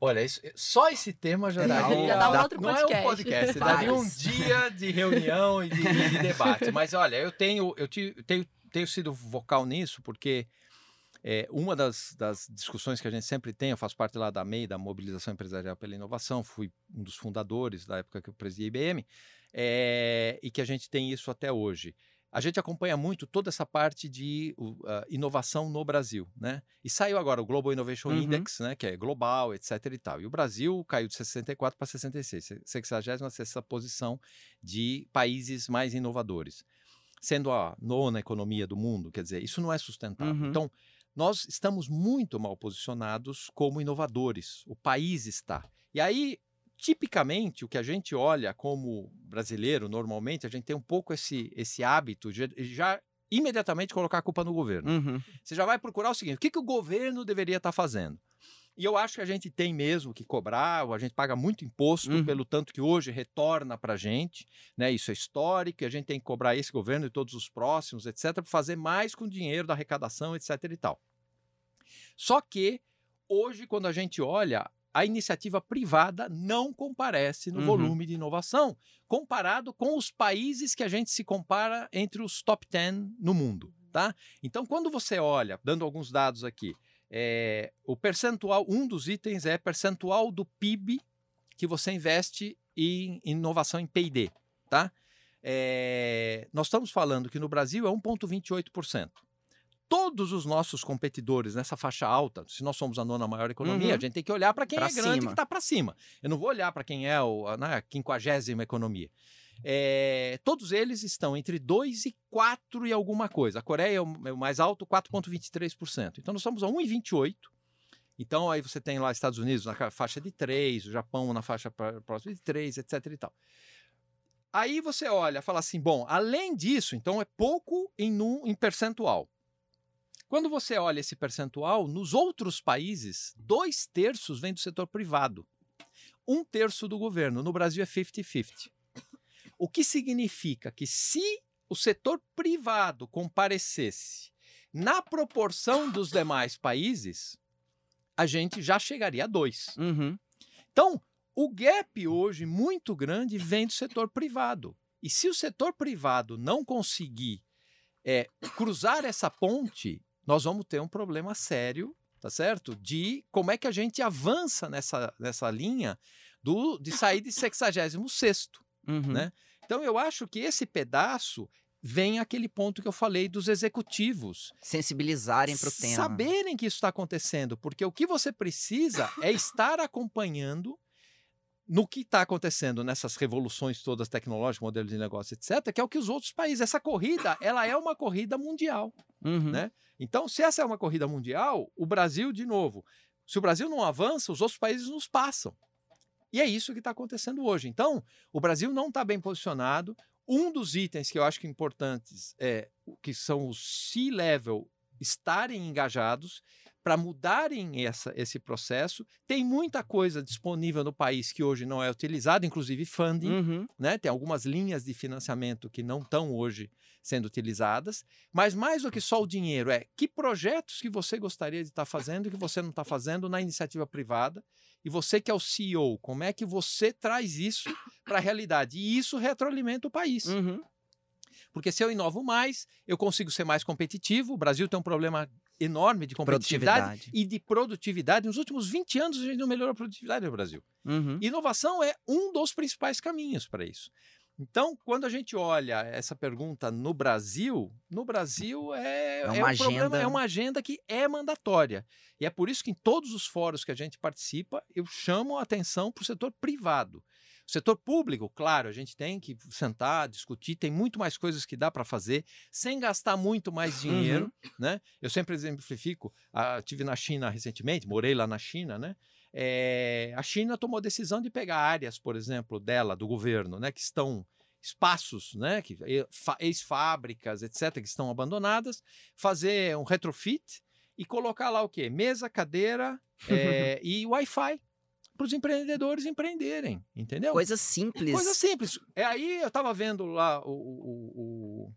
Olha, isso, só esse tema já daria. Já dá um outro podcast. Não é um podcast, daria um dia de reunião e de, de, debate. Mas olha, eu tenho, eu tenho, tenho sido vocal nisso, porque é, uma das, das, discussões que a gente sempre tem, eu faço parte lá da MEI, da Mobilização Empresarial pela Inovação, fui um dos fundadores da época que eu presidi a IBM, é, e que a gente tem isso até hoje a gente acompanha muito toda essa parte de uh, inovação no Brasil, né? E saiu agora o Global Innovation uhum. Index, né? Que é global, etc e tal. E o Brasil caiu de 64 para 66, 66 posição de países mais inovadores. Sendo a nona economia do mundo, quer dizer, isso não é sustentável. Uhum. Então, nós estamos muito mal posicionados como inovadores. O país está. E aí, tipicamente, o que a gente olha como brasileiro, normalmente, a gente tem um pouco esse, esse hábito de já imediatamente colocar a culpa no governo. Uhum. Você já vai procurar o seguinte: o que, que o governo deveria estar tá fazendo? E eu acho que a gente tem mesmo que cobrar, a gente paga muito imposto uhum. pelo tanto que hoje retorna para a gente, né? Isso é histórico, e a gente tem que cobrar esse governo e todos os próximos, etc., para fazer mais com o dinheiro da arrecadação, etc. e tal. Só que hoje, quando a gente olha, a iniciativa privada não comparece no uhum. volume de inovação, comparado com os países que a gente se compara entre os top 10 no mundo. Tá? Então, quando você olha, dando alguns dados aqui, é, o percentual, um dos itens é percentual do PIB que você investe em inovação em PD. Tá? É, nós estamos falando que no Brasil é 1,28% todos os nossos competidores nessa faixa alta, se nós somos a nona maior economia, uhum. a gente tem que olhar para quem pra é grande cima. que está para cima. Eu não vou olhar para quem é o, né, a quinquagésima economia. É, todos eles estão entre 2 e 4 e alguma coisa. A Coreia é o, é o mais alto, 4,23%. Então nós estamos a 1,28%. Então aí você tem lá Estados Unidos na faixa de 3, o Japão na faixa próxima de 3, etc e tal. Aí você olha, fala assim, bom, além disso, então é pouco em, num, em percentual. Quando você olha esse percentual, nos outros países, dois terços vem do setor privado, um terço do governo. No Brasil é 50-50. O que significa que se o setor privado comparecesse na proporção dos demais países, a gente já chegaria a dois. Uhum. Então, o gap hoje muito grande vem do setor privado. E se o setor privado não conseguir é, cruzar essa ponte nós vamos ter um problema sério, tá certo? De como é que a gente avança nessa, nessa linha do, de sair de 66 uhum. né? Então eu acho que esse pedaço vem aquele ponto que eu falei dos executivos. Sensibilizarem para o tema. Saberem que isso está acontecendo, porque o que você precisa é estar acompanhando no que está acontecendo nessas revoluções todas tecnológicas, modelos de negócio, etc., que é o que os outros países. Essa corrida, ela é uma corrida mundial, uhum. né? Então, se essa é uma corrida mundial, o Brasil, de novo, se o Brasil não avança, os outros países nos passam. E é isso que está acontecendo hoje. Então, o Brasil não está bem posicionado. Um dos itens que eu acho que importantes é que são os C-level estarem engajados para mudarem essa, esse processo. Tem muita coisa disponível no país que hoje não é utilizada, inclusive funding, uhum. né? Tem algumas linhas de financiamento que não estão hoje sendo utilizadas. Mas mais do que só o dinheiro, é que projetos que você gostaria de estar tá fazendo e que você não está fazendo na iniciativa privada. E você que é o CEO, como é que você traz isso para a realidade? E isso retroalimenta o país. Uhum. Porque se eu inovo mais, eu consigo ser mais competitivo. O Brasil tem um problema enorme de competitividade e de produtividade. Nos últimos 20 anos, a gente não melhorou a produtividade no Brasil. Uhum. Inovação é um dos principais caminhos para isso. Então, quando a gente olha essa pergunta no Brasil, no Brasil é, É uma um problema, agenda- é uma agenda que é mandatória. E é por isso que em todos os fóruns que a gente participa, eu chamo a atenção para o setor privado. Setor público, claro, a gente tem que sentar, discutir, tem muito mais coisas que dá para fazer, sem gastar muito mais dinheiro. Né? Eu sempre exemplifico, ah, tive na China recentemente, morei lá na China, né? É, a China tomou a decisão de pegar áreas, por exemplo, dela, do governo, né, que estão espaços, né, que ex-fábricas, etc, que estão abandonadas, fazer um retrofit e colocar lá o quê? Mesa, cadeira é, [laughs] e Wi-Fi para os empreendedores empreenderem, entendeu? Coisa simples. Coisa simples. É aí eu estava vendo lá o, o,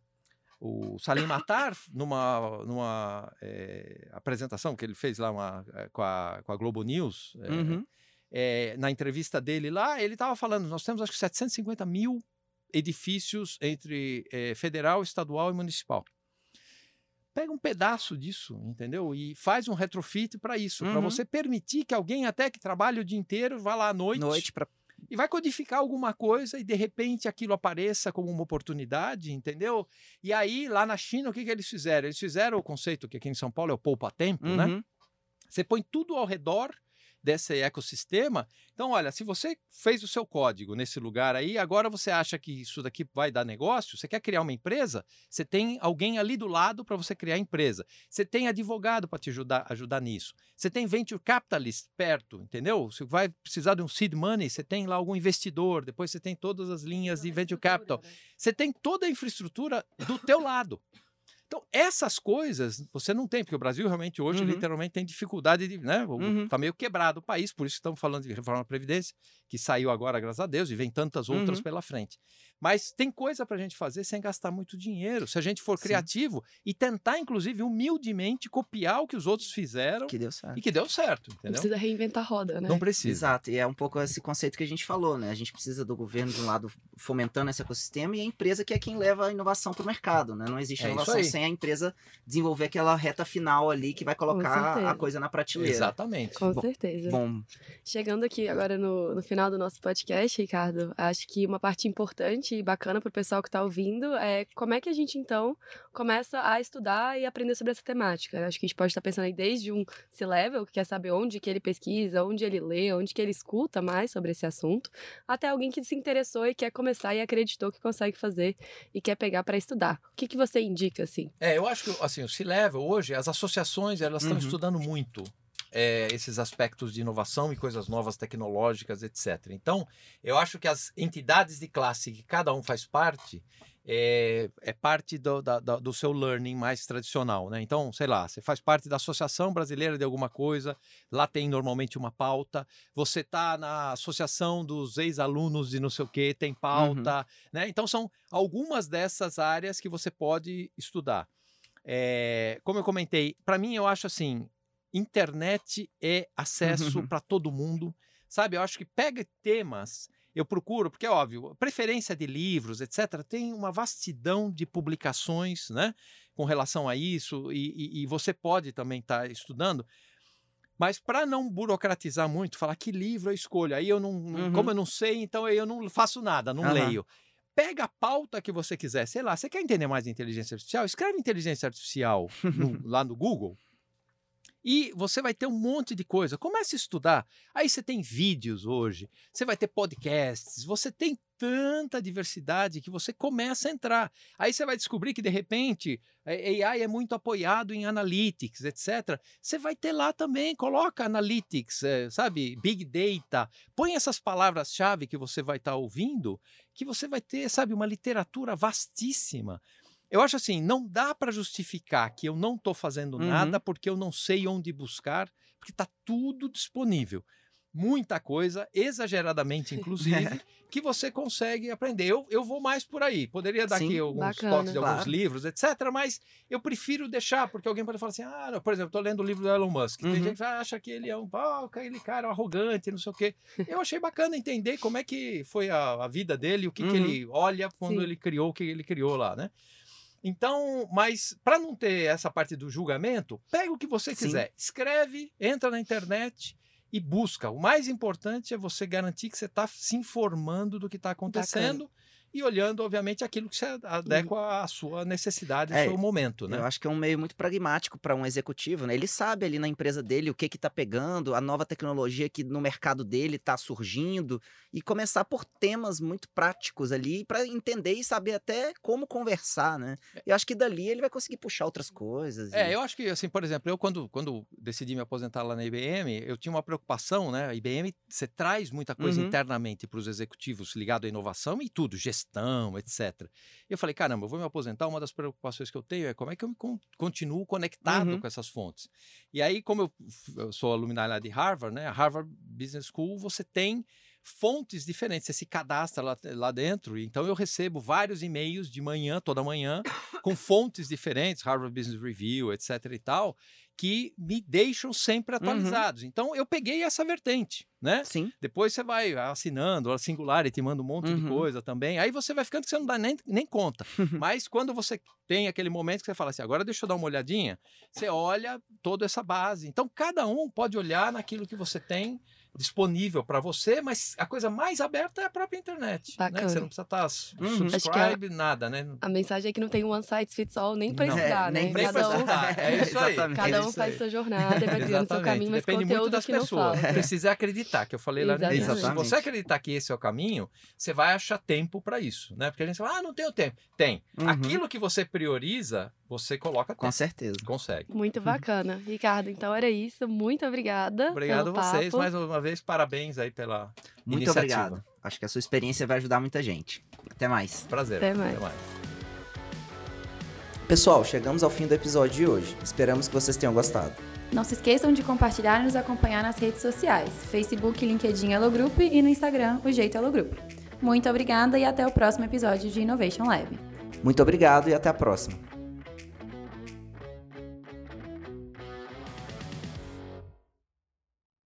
o, o Salim Matar numa, numa é, apresentação que ele fez lá uma, é, com, a, com a Globo News. é, Uhum. é, na entrevista dele lá, ele estava falando: nós temos acho que 750 mil edifícios entre é, federal, estadual e municipal. Pega um pedaço disso, entendeu? E faz um retrofit para isso, para Uhum. você permitir que alguém até que trabalhe o dia inteiro vá lá à noite, Noite pra... e vai codificar alguma coisa e de repente aquilo apareça como uma oportunidade, entendeu? E aí lá na China o que, que eles fizeram? Eles fizeram o conceito que aqui em São Paulo é o poupa-tempo, né? Uhum. Você põe tudo ao redor desse ecossistema. Então, olha, se você fez o seu código nesse lugar aí, agora você acha que isso daqui vai dar negócio, você quer criar uma empresa, você tem alguém ali do lado para você criar a empresa. Você tem advogado para te ajudar, ajudar nisso. Você tem venture capitalist perto, entendeu? Você vai precisar de um seed money, você tem lá algum investidor, depois você tem todas as linhas de venture capital. Você tem toda a infraestrutura do teu lado. Então, essas coisas você não tem, porque o Brasil realmente hoje Uhum. literalmente tem dificuldade de. Né? o- Uhum. Tá meio quebrado o país, por isso estamos falando de reforma da Previdência, que saiu agora, graças a Deus, e vem tantas outras Uhum. pela frente. Mas tem coisa para a gente fazer sem gastar muito dinheiro. Se a gente for Sim. criativo e tentar, inclusive, humildemente copiar o que os outros fizeram Que deu certo. e que deu certo, Não entendeu? precisa reinventar a roda, né? Não precisa. Exato, e é um pouco esse conceito que a gente falou, né? A gente precisa do governo, de um lado, fomentando esse ecossistema, e a empresa que é quem leva a inovação para o mercado, né? Não existe É inovação aí. A empresa desenvolver aquela reta final ali que vai colocar a coisa na prateleira. Exatamente. Com Bom, certeza. Bom, Chegando aqui agora no, no final do nosso podcast, Ricardo, acho que uma parte importante e bacana para o pessoal que está ouvindo é como é que a gente, então, começa a estudar e aprender sobre essa temática. Acho que a gente pode estar pensando aí desde um C-level, que quer saber onde que ele pesquisa, onde ele lê, onde que ele escuta mais sobre esse assunto, até alguém que se interessou e quer começar e acreditou que consegue fazer e quer pegar para estudar. O que, que você indica, assim? É, eu acho que assim, o C-Level hoje, as associações elas estão Uhum. estudando muito é, esses aspectos de inovação e coisas novas tecnológicas, etc. Então, eu acho que as entidades de classe que cada um faz parte é, é parte do, da- do seu learning mais tradicional, né? Então, sei lá, você faz parte da Associação Brasileira de alguma coisa, lá tem normalmente uma pauta. Você está na Associação dos Ex-Alunos de não sei o quê, tem pauta, né? Então, são algumas dessas áreas que você pode estudar. É, como eu comentei, para mim eu acho assim, internet é acesso [laughs] para todo mundo, sabe? Eu acho que pega temas, eu procuro, porque é óbvio, preferência de livros, etc. Tem uma vastidão de publicações, né? Com relação a isso e, e- e você pode também estar estudando. Mas para não burocratizar muito, falar que livro eu escolho, aí eu não, Uhum. como eu não sei, então eu não faço nada, não Aham. leio pega a pauta que você quiser. Sei lá, você quer entender mais de inteligência artificial? Escreve inteligência artificial no- lá no Google. E você vai ter um monte de coisa. Comece a estudar. Aí você tem vídeos hoje, você vai ter podcasts, você tem tanta diversidade que você começa a entrar. Aí você vai descobrir que, de repente, a AI é muito apoiado em analytics, etc. Você vai ter lá também, coloca analytics, eh, sabe, big data, põe essas palavras-chave que você vai estar ouvindo, que você vai ter, sabe, uma literatura vastíssima. Eu acho assim, não dá para justificar que eu não estou fazendo Uhum. nada porque eu não sei onde buscar, porque está tudo disponível. Muita coisa, exageradamente [laughs] inclusive, que você consegue aprender. Eu, eu vou mais por aí. Poderia dar Sim, aqui alguns bacana. toques de alguns Claro. livros, etc. Mas eu prefiro deixar, porque alguém pode falar assim: ah, não, por exemplo, estou lendo o livro do Elon Musk. Tem Uhum. gente que acha que ele é um pau, aquele cara arrogante, não sei o quê. Eu achei bacana entender como é que foi a, a vida dele, o que, que Uhum. ele olha quando Sim. ele criou o que ele criou lá, né? Então, mas para não ter essa parte do julgamento, pega o que você Sim. quiser, escreve, entra na internet e busca. O mais importante é você garantir que você está se informando do que está acontecendo e olhando, obviamente, aquilo que se adequa à sua necessidade, ao É, seu momento, né? Eu acho que é um meio muito pragmático para um executivo, né? Ele sabe ali na empresa dele o que que tá pegando, a nova tecnologia que no mercado dele está surgindo e começar por temas muito práticos ali para entender e saber até como conversar, né? E eu acho que dali ele vai conseguir puxar outras coisas. É, e- eu acho que, assim, por exemplo, eu quando, quando decidi me aposentar lá na IBM, eu tinha uma preocupação, né? A IBM, você traz muita coisa Uhum. internamente para os executivos ligado à inovação e tudo, gestão, etc. E eu falei, caramba, eu vou me aposentar, uma das preocupações que eu tenho é como é que eu me con- continuo conectado Uhum. com essas fontes. E aí, como eu, eu sou alumni lá de Harvard, né? A Harvard Business School, você tem fontes diferentes, você se cadastra lá, lá dentro, então eu recebo vários e-mails de manhã, toda manhã, com fontes diferentes, Harvard Business Review, etc e tal, que me deixam sempre atualizados. Então eu peguei essa vertente, né? Sim. Depois você vai assinando, a Singularity manda um monte de Uhum. coisa também. Aí você vai ficando que você não dá nem, nem conta. [laughs] Mas quando você tem aquele momento que você fala assim, agora deixa eu dar uma olhadinha, você olha toda essa base. Então cada um pode olhar naquilo que você tem disponível para você, mas a coisa mais aberta é a própria internet. Né? Você não precisa estar Uhum. subscribe, nada, né? A mensagem é que não tem one size fits all nem para estudar, É, né? nem Cada um. [laughs] É isso aí. Exatamente. cada É um faz aí. sua jornada, vai criando seu Exatamente. caminho, mas Depende muito conteúdo das que não pessoas. [laughs] Precisa acreditar, que eu falei lá no início. Se Exatamente. você acreditar que esse é o caminho, você vai achar tempo para isso, né? Porque a gente fala, ah, não tenho tempo. Tem. Uhum. Aquilo que você prioriza, você coloca Com tempo. certeza. Consegue. Muito bacana. Ricardo, então era isso. Muito obrigada. Obrigado a vocês. papo. Mais uma vez, parabéns aí pela Muito iniciativa. obrigado. Acho que a sua experiência vai ajudar muita gente. Até mais. Prazer. Até mais. Pessoal, chegamos ao fim do episódio de hoje. Esperamos que vocês tenham gostado. Não se esqueçam de compartilhar e nos acompanhar nas redes sociais: Facebook, LinkedIn Hello Group e no Instagram, o Jeito Hello Group. Muito obrigada e até o próximo episódio de Innovation Lab. Muito obrigado e até a próxima.